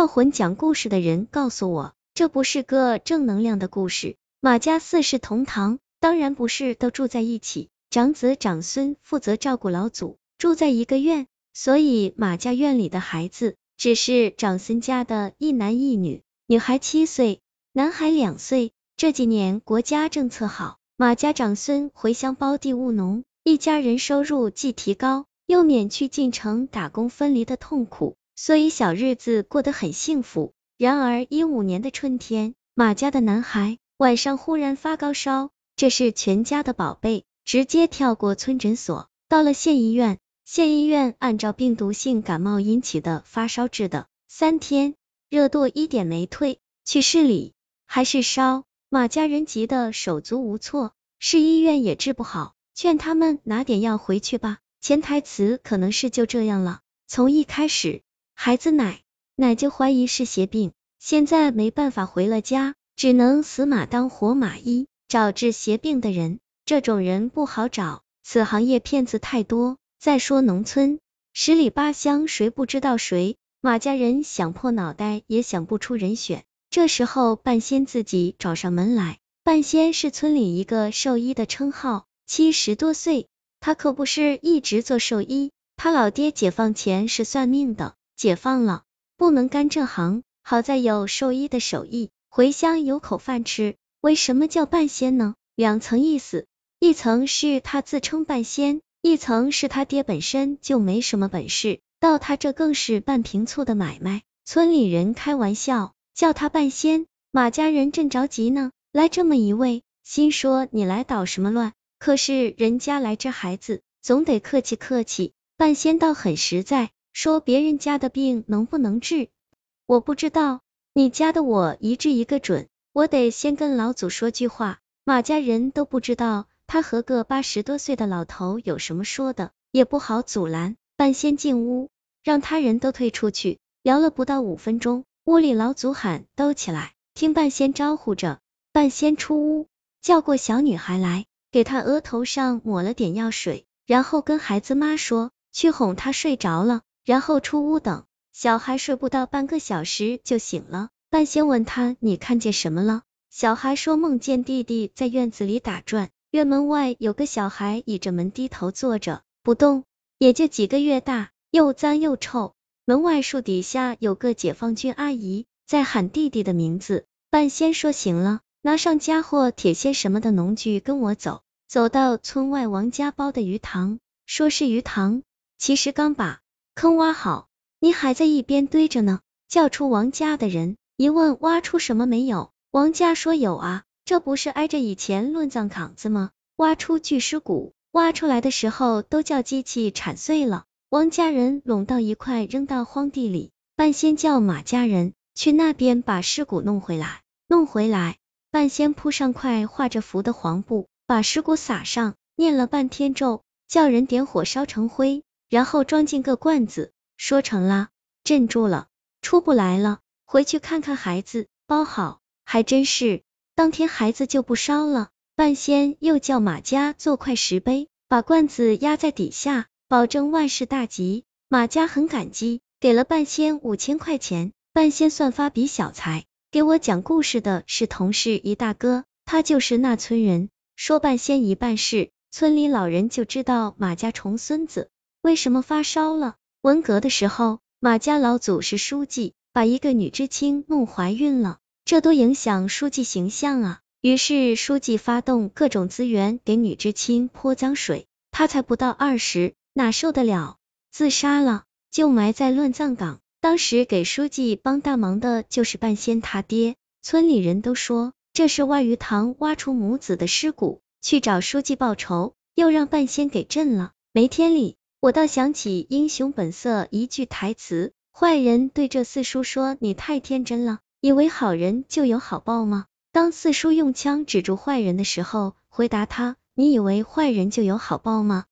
道魂讲故事的人告诉我，这不是个正能量的故事。马家四世同堂，当然不是都住在一起，长子长孙负责照顾老祖，住在一个院，所以马家院里的孩子只是长孙家的一男一女，女孩七岁，男孩两岁。这几年国家政策好，马家长孙回乡包地务农，一家人收入既提高，又免去进城打工分离的痛苦，所以小日子过得很幸福。然而一五年的春天，马家的男孩晚上忽然发高烧，这是全家的宝贝，直接跳过村诊所，到了县医院。县医院按照病毒性感冒引起的发烧治的，三天热度一点没退，去市里还是烧。马家人急得手足无措，市医院也治不好，劝他们拿点药回去吧。潜台词可能是就这样了。从一开始，孩子奶奶就怀疑是邪病，现在没办法回了家，只能死马当活马医，找治邪病的人。这种人不好找，此行业骗子太多。再说农村十里八乡，谁不知道谁？马家人想破脑袋也想不出人选。这时候，半仙自己找上门来。半仙是村里一个兽医的称号，七十多岁，他可不是一直做兽医。他老爹解放前是算命的，解放了不能干这行，好在有兽医的手艺，回乡有口饭吃。为什么叫半仙呢？两层意思，一层是他自称半仙，一层是他爹本身就没什么本事，到他这更是半瓶醋的买卖。村里人开玩笑。叫他半仙，马家人正着急呢，来这么一位，心说你来捣什么乱？可是人家来这孩子，总得客气客气。半仙倒很实在，说别人家的病能不能治，我不知道，你家的我一治一个准。我得先跟老祖说句话，马家人都不知道他和个八十多岁的老头有什么说的，也不好阻拦。半仙进屋，让他人都退出去，聊了不到五分钟。屋里老祖喊都起来，听半仙招呼着。半仙出屋，叫过小女孩来，给她额头上抹了点药水，然后跟孩子妈说去哄她睡着了，然后出屋等。小孩睡不到半个小时就醒了。半仙问他你看见什么了？小孩说梦见弟弟在院子里打转，院门外有个小孩倚着门低头坐着不动，也就几个月大，又脏又臭。门外树底下有个解放军阿姨在喊弟弟的名字。半仙说行了，拿上家伙、铁锨什么的农具，跟我走。走到村外王家包的鱼塘，说是鱼塘，其实刚把坑挖好，你还在一边堆着呢。叫出王家的人，一问挖出什么没有？王家说有啊，这不是挨着以前乱葬岗子吗？挖出巨尸骨，挖出来的时候都叫机器铲碎了。王家人拢到一块，扔到荒地里。半仙叫马家人去那边把尸骨弄回来。弄回来，半仙铺上块画着符的黄布，把尸骨撒上，念了半天咒，叫人点火烧成灰，然后装进个罐子，说成了，镇住了，出不来了。回去看看孩子，包好，还真是，当天孩子就不烧了。半仙又叫马家做块石碑，把罐子压在底下。保证万事大吉，马家很感激，给了半仙五千块钱。半仙算发笔小财。给我讲故事的是同事一大哥，他就是那村人。说半仙一办事，村里老人就知道马家重孙子为什么发烧了。文革的时候，马家老祖是书记，把一个女知青弄怀孕了，这多影响书记形象啊！于是书记发动各种资源给女知青泼脏水，她才不到二十。哪受得了，自杀了，就埋在乱葬岗。当时给书记帮大忙的就是半仙他爹，村里人都说这是外鱼塘挖出母子的尸骨，去找书记报仇，又让半仙给震了。没天理，我倒想起英雄本色一句台词，坏人对这四叔说：“你太天真了，以为好人就有好报吗？”当四叔用枪指住坏人的时候，回答他：“你以为坏人就有好报吗？”